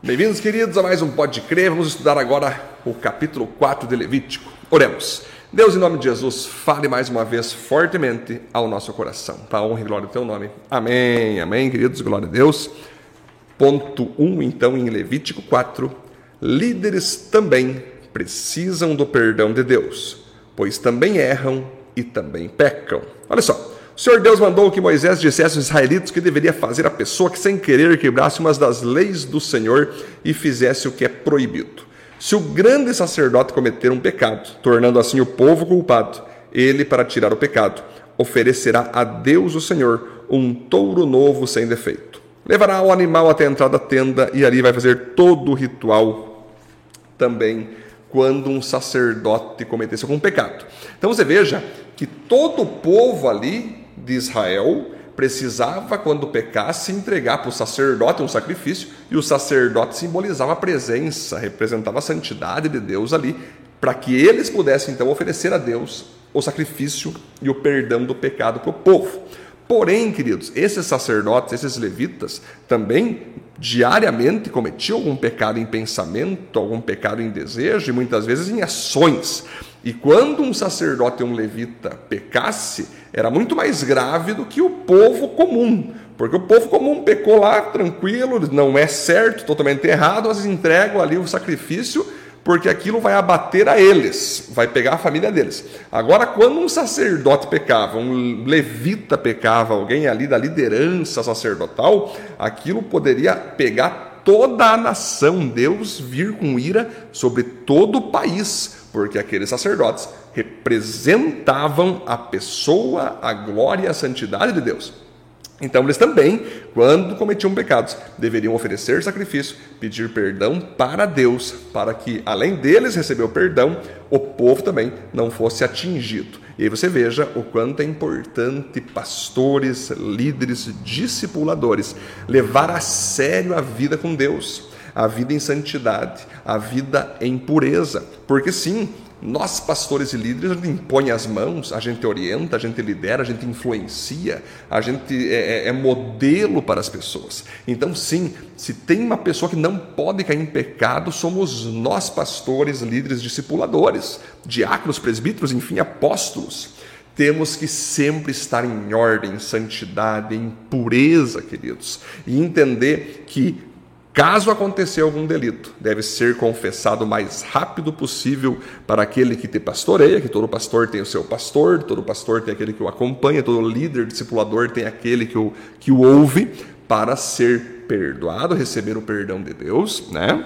Bem-vindos, queridos, a mais um Pode Crer. Vamos estudar agora o capítulo 4 de Levítico. Oremos. Deus, em nome de Jesus, fale mais uma vez fortemente ao nosso coração. Para a honra e glória do teu nome. Amém, amém, queridos, glória a Deus. Ponto 1, então, em Levítico 4. Líderes também precisam do perdão de Deus, pois também erram e também pecam. Olha só. O Senhor Deus mandou que Moisés dissesse aos israelitas que deveria fazer a pessoa que, sem querer, quebrasse umas das leis do Senhor e fizesse o que é proibido. Se o grande sacerdote cometer um pecado, tornando assim o povo culpado, ele, para tirar o pecado, oferecerá a Deus o Senhor um touro novo sem defeito. Levará o animal até a entrada da tenda e ali vai fazer todo o ritual também quando um sacerdote cometesse algum pecado. Então você veja que todo o povo ali de Israel precisava, quando pecasse, entregar para o sacerdote um sacrifício, e o sacerdote simbolizava a presença, representava a santidade de Deus ali, para que eles pudessem então oferecer a Deus o sacrifício e o perdão do pecado para o povo. Porém, queridos, esses sacerdotes, esses levitas, também diariamente cometiam algum pecado em pensamento, algum pecado em desejo e muitas vezes em ações. E quando um sacerdote ou um levita pecasse, era muito mais grave do que o povo comum. Porque o povo comum pecou lá tranquilo, não é certo, totalmente errado, mas entregam ali o sacrifício porque aquilo vai abater a eles, vai pegar a família deles. Agora, quando um sacerdote pecava, um levita pecava, alguém ali da liderança sacerdotal, aquilo poderia pegar toda a nação, Deus vir com ira sobre todo o país porque aqueles sacerdotes representavam a pessoa, a glória e a santidade de Deus. Então, eles também, quando cometiam pecados, deveriam oferecer sacrifício, pedir perdão para Deus, para que, além deles receber o perdão, o povo também não fosse atingido. E aí você veja o quanto é importante pastores, líderes, discipuladores levar a sério a vida com Deus a vida em santidade, a vida em pureza. Porque sim, nós, pastores e líderes, a gente impõe as mãos, a gente orienta, a gente lidera, a gente influencia, a gente é, é, é, modelo para as pessoas. Então, sim, se tem uma pessoa que não pode cair em pecado, somos nós, pastores, líderes, discipuladores, diáconos, presbíteros, enfim, apóstolos. Temos que sempre estar em ordem, em santidade, em pureza, queridos, e entender que Caso acontecer algum delito, deve ser confessado o mais rápido possível para aquele que te pastoreia, que todo pastor tem o seu pastor, todo pastor tem aquele que o acompanha, todo líder discipulador tem aquele que o, que o ouve, para ser perdoado, receber o perdão de Deus, né?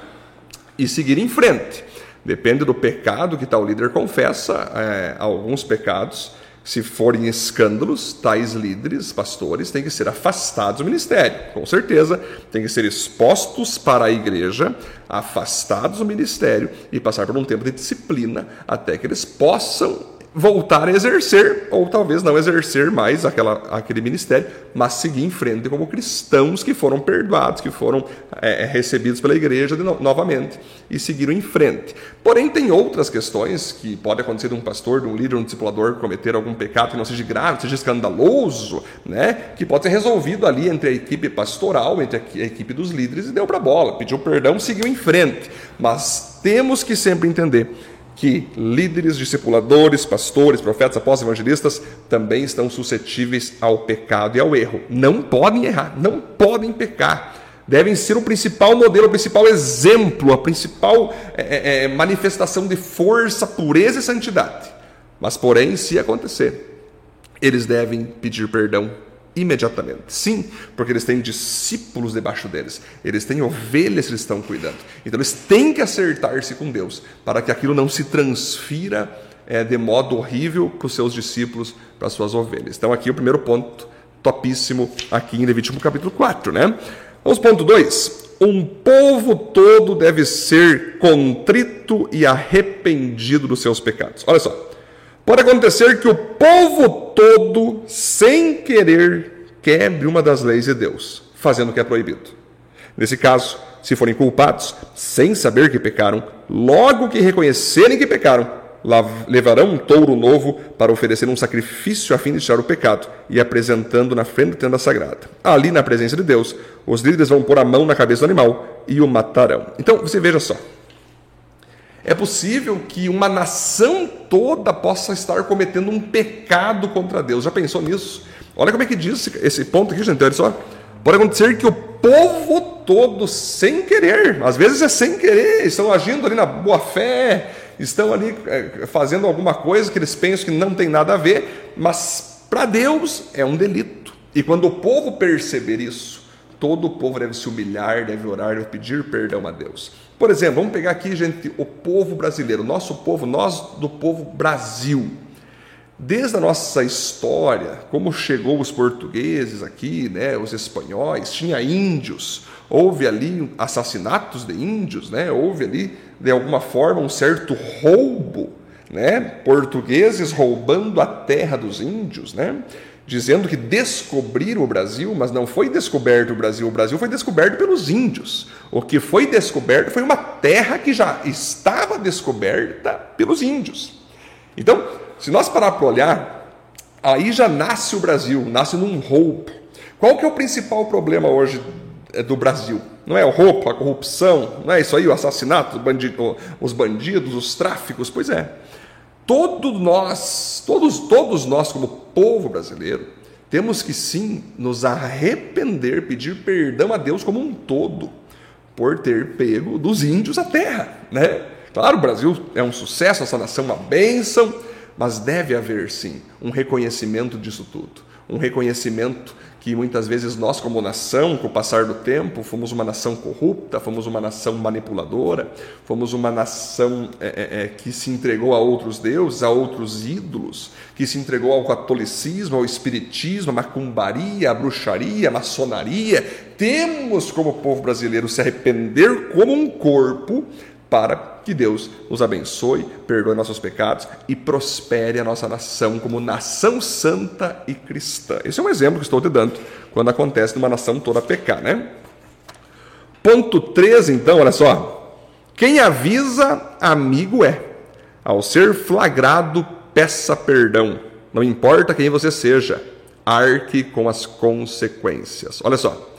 E seguir em frente. Depende do pecado que tal líder confessa, é, alguns pecados se forem escândalos, tais líderes, pastores, têm que ser afastados do ministério. Com certeza, têm que ser expostos para a igreja, afastados do ministério e passar por um tempo de disciplina até que eles possam voltar a exercer, ou talvez não exercer mais aquela, aquele ministério, mas seguir em frente como cristãos que foram perdoados, que foram é, é recebidos pela igreja no, novamente e seguiram em frente. Porém, tem outras questões que pode acontecer de um pastor, de um líder, um discipulador cometer algum pecado que não seja grave, seja escandaloso, né? que pode ser resolvido ali entre a equipe pastoral, entre a equipe dos líderes e deu para bola, pediu perdão, seguiu em frente. Mas temos que sempre entender que líderes, discipuladores, pastores, profetas, apóstolos, evangelistas também estão suscetíveis ao pecado e ao erro. Não podem errar, não podem pecar. Devem ser o principal modelo, o principal exemplo, a principal é, é, é manifestação de força, pureza e santidade. Mas, porém, se acontecer, eles devem pedir perdão imediatamente. Sim, porque eles têm discípulos debaixo deles, eles têm ovelhas que eles estão cuidando. Então eles têm que acertar-se com Deus para que aquilo não se transfira é, de modo horrível para os seus discípulos, para as suas ovelhas. Então aqui o primeiro ponto topíssimo aqui em Levítico capítulo 4, né? Vamos ponto 2. Um povo todo deve ser contrito e arrependido dos seus pecados. Olha só. Pode acontecer que o povo todo, sem querer, quebre uma das leis de Deus, fazendo o que é proibido. Nesse caso, se forem culpados, sem saber que pecaram, logo que reconhecerem que pecaram, levarão um touro novo para oferecer um sacrifício a fim de tirar o pecado e apresentando na frente da tenda sagrada. Ali, na presença de Deus, os líderes vão pôr a mão na cabeça do animal e o matarão. Então, você veja só. É possível que uma nação toda possa estar cometendo um pecado contra Deus. Já pensou nisso? Olha como é que diz esse ponto aqui, gente. Olha só. Pode acontecer que o povo todo, sem querer, às vezes é sem querer, estão agindo ali na boa fé, estão ali é, fazendo alguma coisa que eles pensam que não tem nada a ver, mas para Deus é um delito. E quando o povo perceber isso, todo o povo deve se humilhar, deve orar, deve pedir perdão a Deus. Por exemplo, vamos pegar aqui, gente, o povo brasileiro, nosso povo, nós do povo Brasil. Desde a nossa história, como chegou os portugueses aqui, né, os espanhóis, tinha índios, houve ali assassinatos de índios, né, houve ali, de alguma forma, um certo roubo, né, portugueses roubando a terra dos índios, né, dizendo que descobriram o Brasil, mas não foi descoberto o Brasil, o Brasil foi descoberto pelos índios. O que foi descoberto foi uma terra que já estava descoberta pelos índios. Então, se nós parar para olhar, aí já nasce o Brasil, nasce num roubo. Qual que é o principal problema hoje é, do Brasil? Não é o roubo, a corrupção, não é isso aí, o assassinato, os bandidos, os tráficos? Pois é. Todos nós, todos, todos nós como povo brasileiro, temos que sim nos arrepender, pedir perdão a Deus como um todo, por ter pego dos índios a terra, né? Claro, o Brasil é um sucesso, essa nação é uma bênção, mas deve haver sim um reconhecimento disso tudo. Um reconhecimento que muitas vezes nós, como nação, com o passar do tempo, fomos uma nação corrupta, fomos uma nação manipuladora, fomos uma nação é, é, é, que se entregou a outros deuses, a outros ídolos, que se entregou ao catolicismo, ao espiritismo, à macumbaria, à bruxaria, à maçonaria. Temos, como povo brasileiro, se arrepender como um corpo para que Deus nos abençoe, perdoe nossos pecados e prospere a nossa nação como nação santa e cristã. Esse é um exemplo que estou te dando quando acontece numa nação toda pecar, né? Ponto 13, então, olha só. Quem avisa, amigo é. Ao ser flagrado, peça perdão. Não importa quem você seja, arque com as consequências. Olha só.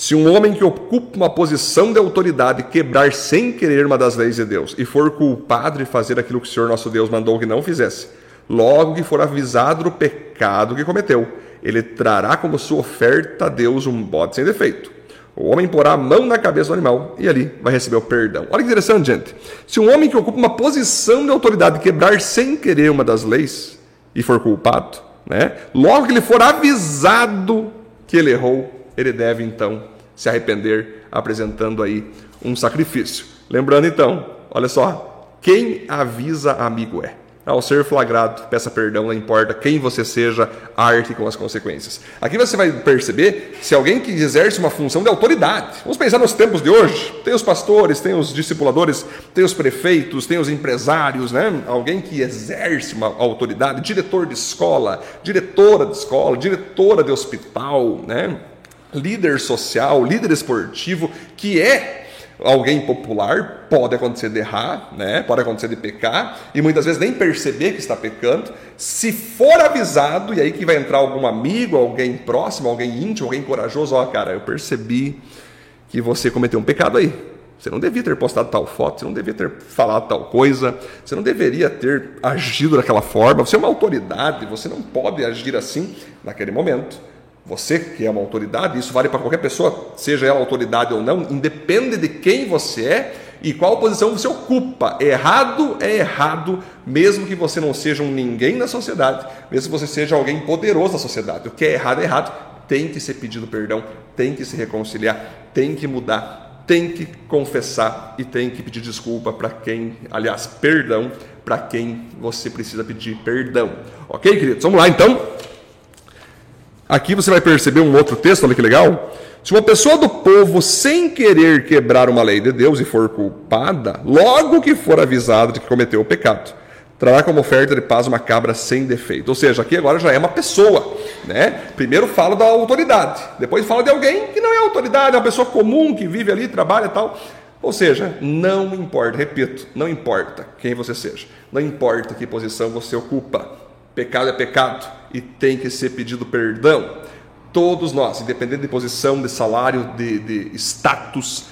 Se um homem que ocupa uma posição de autoridade quebrar sem querer uma das leis de Deus e for culpado de fazer aquilo que o Senhor nosso Deus mandou que não fizesse, logo que for avisado do pecado que cometeu, ele trará como sua oferta a Deus um bode sem defeito. O homem porá a mão na cabeça do animal e ali vai receber o perdão. Olha que interessante, gente. Se um homem que ocupa uma posição de autoridade quebrar sem querer uma das leis e for culpado, né, logo que ele for avisado que ele errou, ele deve então se arrepender, apresentando aí um sacrifício. Lembrando então, olha só, quem avisa amigo é. Ao ser flagrado, peça perdão, não importa quem você seja, arte com as consequências. Aqui você vai perceber se alguém que exerce uma função de autoridade. Vamos pensar nos tempos de hoje. Tem os pastores, tem os discipuladores, tem os prefeitos, tem os empresários, né? Alguém que exerce uma autoridade, diretor de escola, diretora de escola, diretora de hospital, né? Líder social, líder esportivo, que é alguém popular, pode acontecer de errar, né? pode acontecer de pecar, e muitas vezes nem perceber que está pecando. Se for avisado, e aí que vai entrar algum amigo, alguém próximo, alguém íntimo, alguém corajoso, ó, cara, eu percebi que você cometeu um pecado aí. Você não devia ter postado tal foto, você não devia ter falado tal coisa, você não deveria ter agido daquela forma. Você é uma autoridade, você não pode agir assim naquele momento. Você que é uma autoridade, isso vale para qualquer pessoa, seja ela autoridade ou não, independe de quem você é e qual posição você ocupa. Errado é errado, mesmo que você não seja um ninguém na sociedade, mesmo que você seja alguém poderoso na sociedade. O que é errado é errado, tem que ser pedido perdão, tem que se reconciliar, tem que mudar, tem que confessar e tem que pedir desculpa para quem, aliás, perdão para quem você precisa pedir perdão. Ok, queridos? Vamos lá então. Aqui você vai perceber um outro texto, olha que legal. Se uma pessoa do povo, sem querer quebrar uma lei de Deus e for culpada, logo que for avisada de que cometeu o pecado, trará como oferta de paz uma cabra sem defeito. Ou seja, aqui agora já é uma pessoa. Né? Primeiro fala da autoridade, depois fala de alguém que não é autoridade, é uma pessoa comum que vive ali, trabalha e tal. Ou seja, não importa, repito, não importa quem você seja, não importa que posição você ocupa, Pecado é pecado e tem que ser pedido perdão. Todos nós, independente de posição, de salário, de, de status,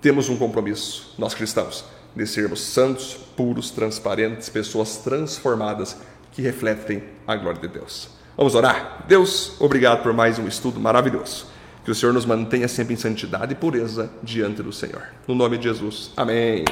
temos um compromisso, nós cristãos, de sermos santos, puros, transparentes, pessoas transformadas que refletem a glória de Deus. Vamos orar? Deus, obrigado por mais um estudo maravilhoso. Que o Senhor nos mantenha sempre em santidade e pureza diante do Senhor. No nome de Jesus. Amém.